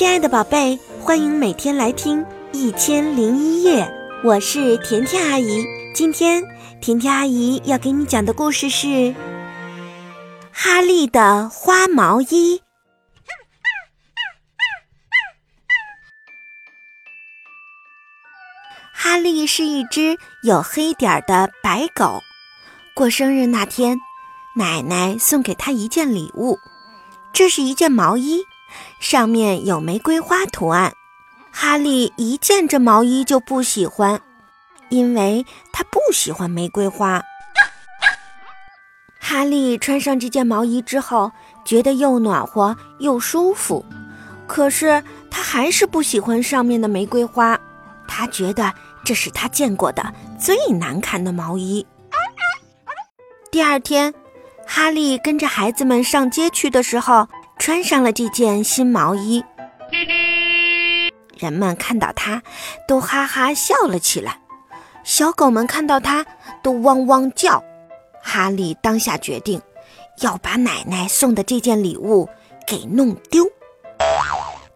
亲爱的宝贝，欢迎每天来听《一千零一夜》，我是甜甜阿姨。今天甜甜阿姨要给你讲的故事是《哈利的花毛衣》。哈利是一只有黑点儿的白狗。过生日那天，奶奶送给他一件礼物，这是一件毛衣。上面有玫瑰花图案，哈利一见这毛衣就不喜欢，因为他不喜欢玫瑰花。哈利穿上这件毛衣之后，觉得又暖和又舒服，可是他还是不喜欢上面的玫瑰花，他觉得这是他见过的最难看的毛衣。第二天，哈利跟着孩子们上街去的时候。穿上了这件新毛衣，人们看到他，都哈哈笑了起来。小狗们看到他，都汪汪叫。哈利当下决定，要把奶奶送的这件礼物给弄丢。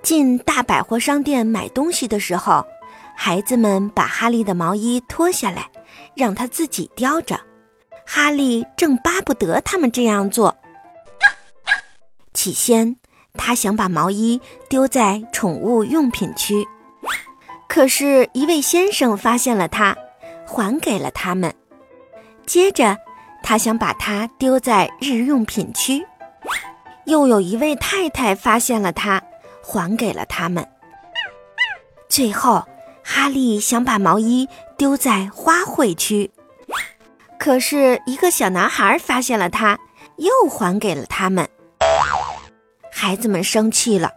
进大百货商店买东西的时候，孩子们把哈利的毛衣脱下来，让他自己叼着。哈利正巴不得他们这样做。起先，他想把毛衣丢在宠物用品区，可是，一位先生发现了它，还给了他们。接着，他想把它丢在日用品区，又有一位太太发现了它，还给了他们。最后，哈利想把毛衣丢在花卉区，可是，一个小男孩发现了它，又还给了他们。孩子们生气了，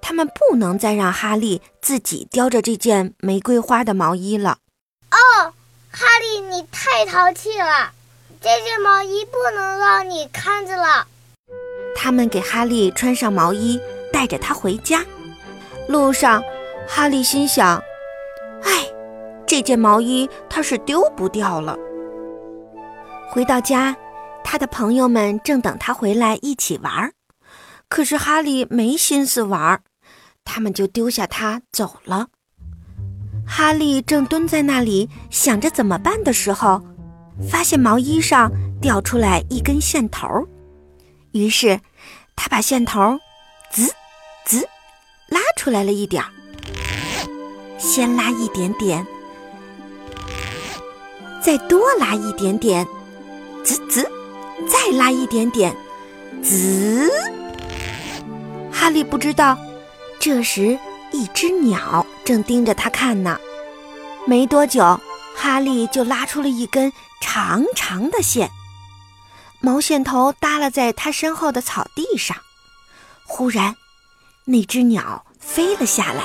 他们不能再让哈利自己叼着这件玫瑰花的毛衣了。哦，哈利，你太淘气了，这件毛衣不能让你看着了。他们给哈利穿上毛衣，带着他回家。路上，哈利心想：“哎，这件毛衣他是丢不掉了。”回到家，他的朋友们正等他回来一起玩。可是哈利没心思玩儿，他们就丢下他走了。哈利正蹲在那里想着怎么办的时候，发现毛衣上掉出来一根线头，于是他把线头滋滋拉出来了一点儿，先拉一点点，再多拉一点点，滋滋，再拉一点点，滋。哈利不知道，这时一只鸟正盯着他看呢。没多久，哈利就拉出了一根长长的线，毛线头耷拉在他身后的草地上。忽然，那只鸟飞了下来。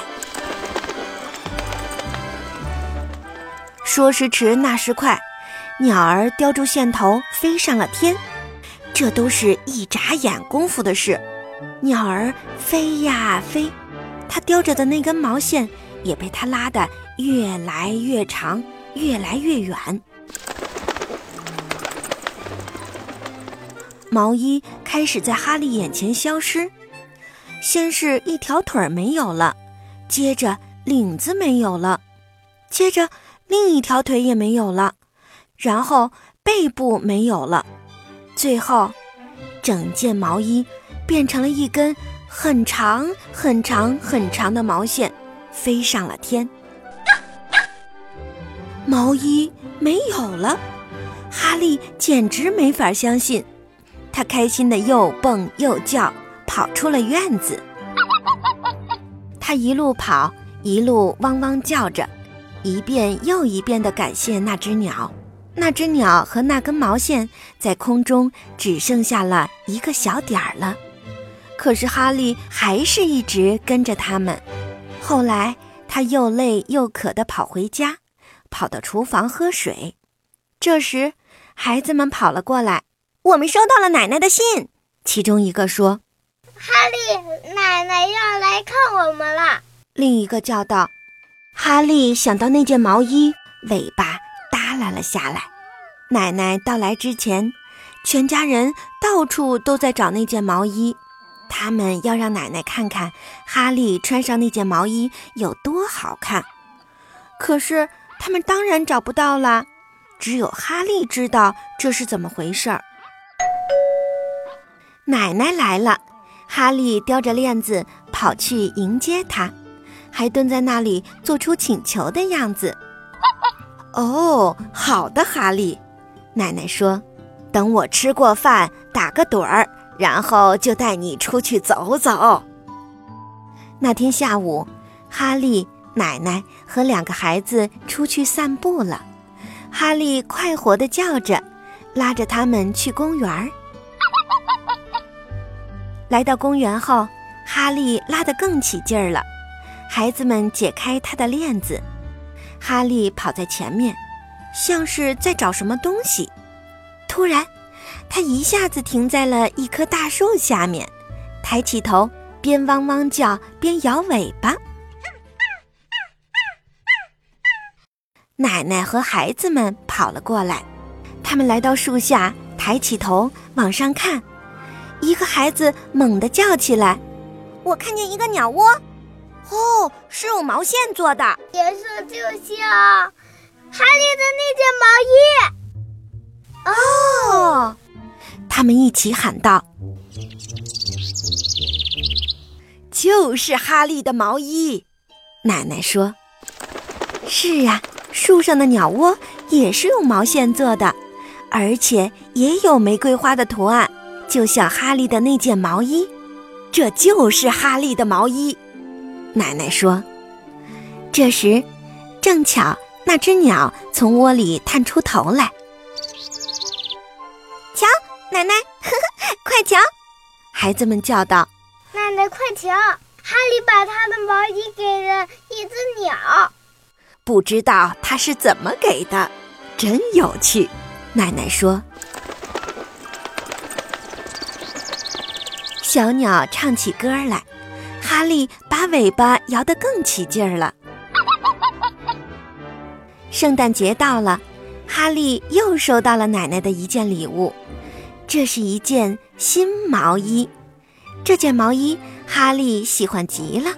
说时迟，那时快，鸟儿叼住线头飞上了天。这都是一眨眼功夫的事。鸟儿飞呀飞，它叼着的那根毛线也被它拉得越来越长，越来越远。毛衣开始在哈利眼前消失，先是一条腿没有了，接着领子没有了，接着另一条腿也没有了，然后背部没有了，最后整件毛衣。变成了一根很长、很长、很长的毛线，飞上了天。毛衣没有了，哈利简直没法相信。他开心的又蹦又叫，跑出了院子。他一路跑，一路汪汪叫着，一遍又一遍地感谢那只鸟。那只鸟和那根毛线在空中只剩下了一个小点儿了。可是哈利还是一直跟着他们。后来他又累又渴地跑回家，跑到厨房喝水。这时，孩子们跑了过来：“我们收到了奶奶的信。”其中一个说：“哈利，奶奶要来看我们了。”另一个叫道：“哈利，想到那件毛衣，尾巴耷拉了下来。奶奶到来之前，全家人到处都在找那件毛衣。”他们要让奶奶看看哈利穿上那件毛衣有多好看。可是他们当然找不到了，只有哈利知道这是怎么回事儿。奶奶来了，哈利叼着链子跑去迎接她，还蹲在那里做出请求的样子。哦，好的，哈利，奶奶说：“等我吃过饭，打个盹儿，然后就带你出去走走。”那天下午，哈利。奶奶和两个孩子出去散步了，哈利快活地叫着，拉着他们去公园。来到公园后，哈利拉得更起劲儿了。孩子们解开他的链子，哈利跑在前面，像是在找什么东西。突然，他一下子停在了一棵大树下面，抬起头，边汪汪叫边摇尾巴。奶奶和孩子们跑了过来，他们来到树下，抬起头往上看。一个孩子猛地叫起来：“我看见一个鸟窝，哦，是用毛线做的，颜色就像哈利的那件毛衣。”哦，他们一起喊道：“就是哈利的毛衣。”奶奶说：“是呀。”树上的鸟窝也是用毛线做的，而且也有玫瑰花的图案，就像哈利的那件毛衣。这就是哈利的毛衣，奶奶说。这时，正巧那只鸟从窝里探出头来，奶奶，呵呵，快瞧！孩子们叫道：“奶奶，快瞧！哈利把他的毛衣给了一只鸟。”不知道他是怎么给的，真有趣。奶奶说：“小鸟唱起歌来，哈利把尾巴摇得更起劲儿了。”圣诞节到了，哈利又收到了奶奶的一件礼物，这是一件新毛衣。这件毛衣哈利喜欢极了，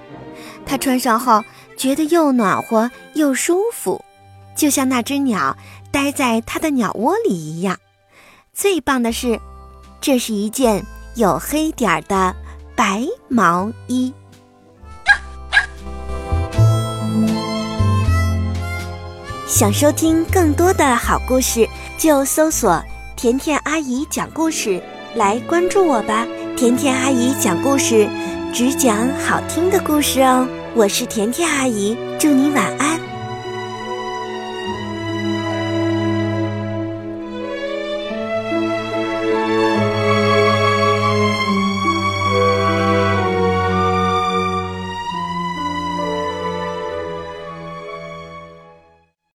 他穿上后。觉得又暖和又舒服，就像那只鸟待在它的鸟窝里一样。最棒的是，这是一件有黑点儿的白毛衣。想收听更多的好故事，就搜索“甜甜阿姨讲故事”来关注我吧。甜甜阿姨讲故事，只讲好听的故事哦。我是甜甜阿姨，祝你晚安。